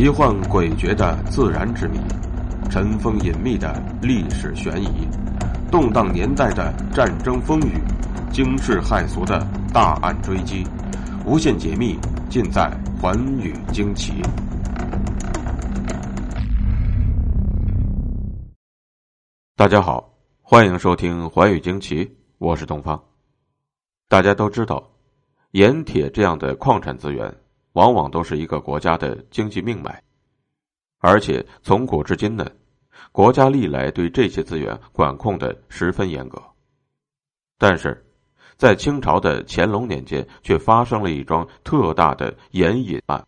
奇幻诡谲的自然之谜，尘封隐秘的历史悬疑，动荡年代的战争风雨，惊世骇俗的大案追击，无限解密尽在《寰宇惊奇》。大家好，欢迎收听《寰宇惊奇》，我是东方。大家都知道，盐铁这样的矿产资源。往往都是一个国家的经济命脉，而且从古至今呢，国家历来对这些资源管控的十分严格。但是，在清朝的乾隆年间，却发生了一桩特大的盐引案。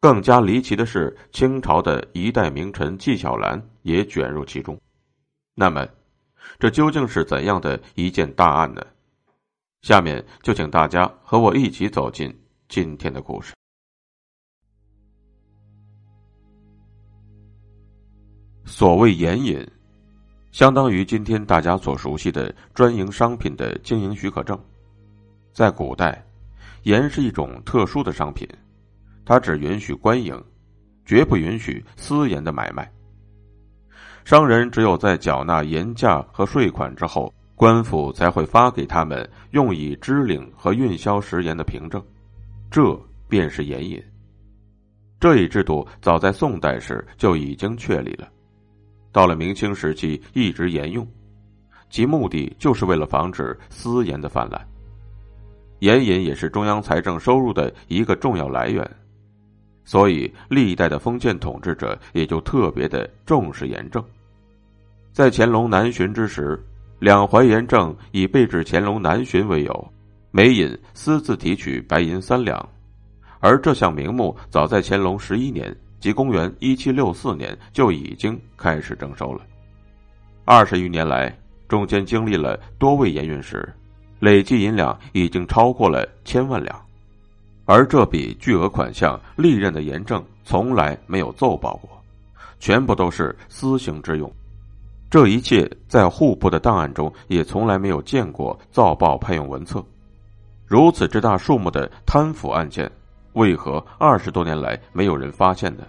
更加离奇的是，清朝的一代名臣纪晓岚也卷入其中。那么，这究竟是怎样的一件大案呢？下面就请大家和我一起走进今天的故事。所谓盐引，相当于今天大家所熟悉的专营商品的经营许可证。在古代，盐是一种特殊的商品，它只允许官营，绝不允许私盐的买卖。商人只有在缴纳盐价和税款之后，官府才会发给他们用以支领和运销食盐的凭证，这便是盐引。这一制度早在宋代时就已经确立了。到了明清时期，一直沿用，其目的就是为了防止私盐的泛滥。盐引也是中央财政收入的一个重要来源，所以历代的封建统治者也就特别的重视盐政。在乾隆南巡之时，两淮盐政以备至乾隆南巡为由，每引私自提取白银三两，而这项名目早在乾隆十一年。即公元一七六四年就已经开始征收了，二十余年来，中间经历了多位盐运使，累计银两已经超过了千万两，而这笔巨额款项，历任的盐政从来没有奏报过，全部都是私行之用，这一切在户部的档案中也从来没有见过造报派用文册，如此之大数目的贪腐案件。为何二十多年来没有人发现呢？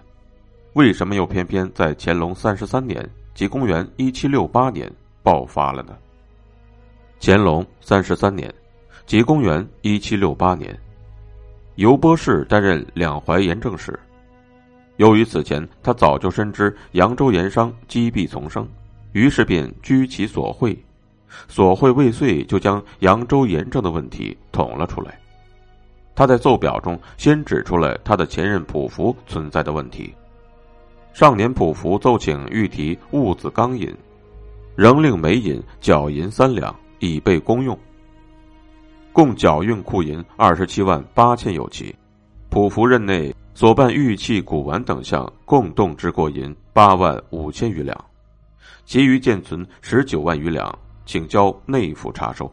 为什么又偏偏在乾隆三十三年，即公元一七六八年爆发了呢？乾隆三十三年，即公元一七六八年，尤波士担任两淮盐政使。由于此前他早就深知扬州盐商积弊丛生，于是便居其所会，所会未遂，就将扬州盐政的问题捅了出来。他在奏表中先指出了他的前任普福存在的问题。上年普福奏请御提物子钢引，仍令每引缴银三两以备公用。共缴运库银二十七万八千有奇。普福任内所办玉器、古玩等项共动之过银八万五千余两，其余建存十九万余两，请交内府查收。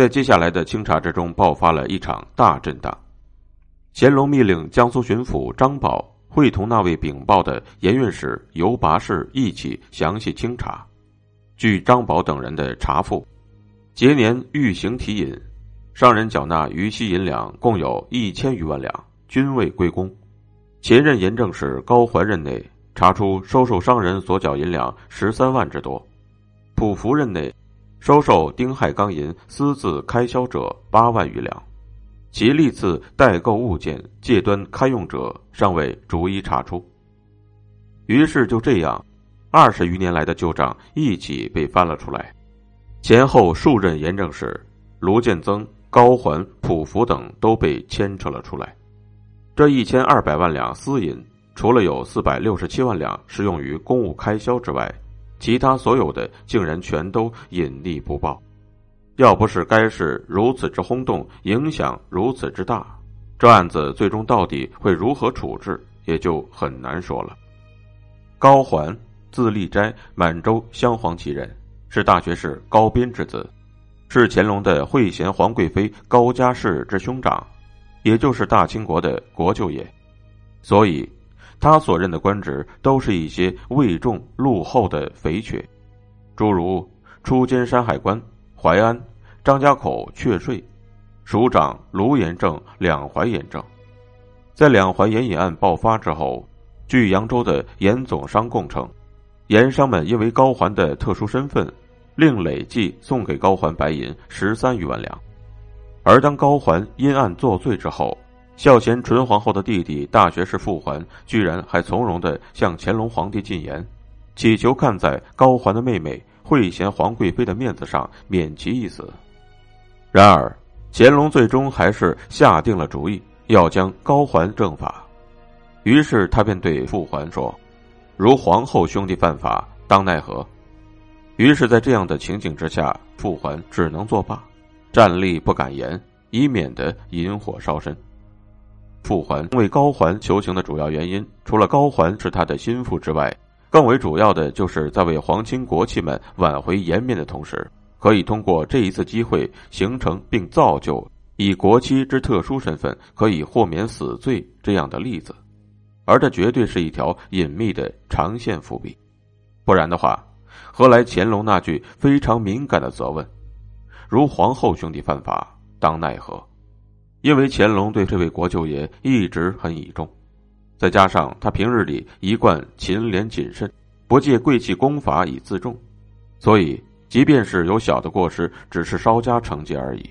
在接下来的清查之中，爆发了一场大震荡。乾隆密令江苏巡抚张宝会同那位禀报的盐运使尤拔氏一起详细清查。据张宝等人的查复，节年御刑提引，商人缴纳余息银两共有一千余万两，均未归公。前任盐政使高怀任内查出收受商人所缴银两十三万之多，普福任内。收受丁亥钢银私自开销者八万余两，其历次代购物件借端开用者尚未逐一查出。于是就这样，二十余年来的旧账一起被翻了出来。前后数任盐政使卢建增、高环、普福等都被牵扯了出来。这一千二百万两私银，除了有四百六十七万两是用于公务开销之外，其他所有的竟然全都隐匿不报，要不是该事如此之轰动，影响如此之大，这案子最终到底会如何处置，也就很难说了。高环，字立斋，满洲镶黄旗人，是大学士高斌之子，是乾隆的惠贤皇贵妃高家氏之兄长，也就是大清国的国舅爷，所以。他所任的官职都是一些位重禄厚的肥缺，诸如出监山海关、淮安、张家口确税，署长卢延政两淮盐政。在两淮盐引案爆发之后，据扬州的盐总商供称，盐商们因为高环的特殊身份，另累计送给高环白银十三余万两。而当高环因案作罪之后，孝贤纯皇后的弟弟大学士傅桓居然还从容的向乾隆皇帝进言，祈求看在高环的妹妹惠贤皇贵妃的面子上免其一死。然而，乾隆最终还是下定了主意，要将高环正法。于是他便对傅桓说：“如皇后兄弟犯法，当奈何？”于是，在这样的情景之下，傅桓只能作罢，站立不敢言，以免得引火烧身。傅桓为高环求情的主要原因，除了高环是他的心腹之外，更为主要的就是在为皇亲国戚们挽回颜面的同时，可以通过这一次机会形成并造就以国戚之特殊身份可以豁免死罪这样的例子。而这绝对是一条隐秘的长线伏笔，不然的话，何来乾隆那句非常敏感的责问：“如皇后兄弟犯法，当奈何？”因为乾隆对这位国舅爷一直很倚重，再加上他平日里一贯勤廉谨慎，不借贵气功法以自重，所以即便是有小的过失，只是稍加惩戒而已。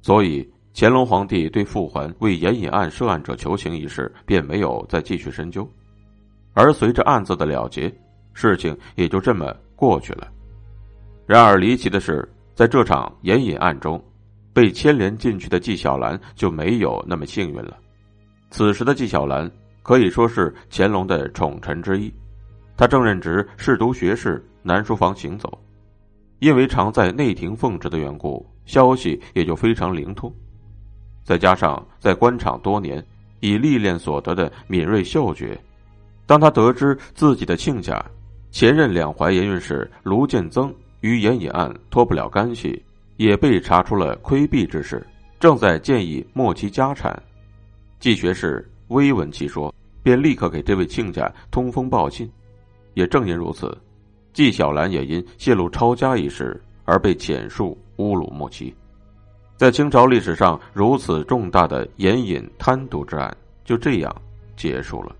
所以。乾隆皇帝对傅桓为盐引案涉案者求情一事，便没有再继续深究，而随着案子的了结，事情也就这么过去了。然而离奇的是，在这场盐引案中，被牵连进去的纪晓岚就没有那么幸运了。此时的纪晓岚可以说是乾隆的宠臣之一，他正任职侍读学士、南书房行走，因为常在内廷奉职的缘故，消息也就非常灵通。再加上在官场多年，以历练所得的敏锐嗅觉，当他得知自己的亲家前任两淮盐运使卢建增与盐引案脱不了干系，也被查出了亏弊之事，正在建议没其家产，季学士微闻其说，便立刻给这位亲家通风报信。也正因如此，纪晓岚也因泄露抄家一事而被遣戍乌鲁木齐。在清朝历史上如此重大的盐引贪渎之案，就这样结束了。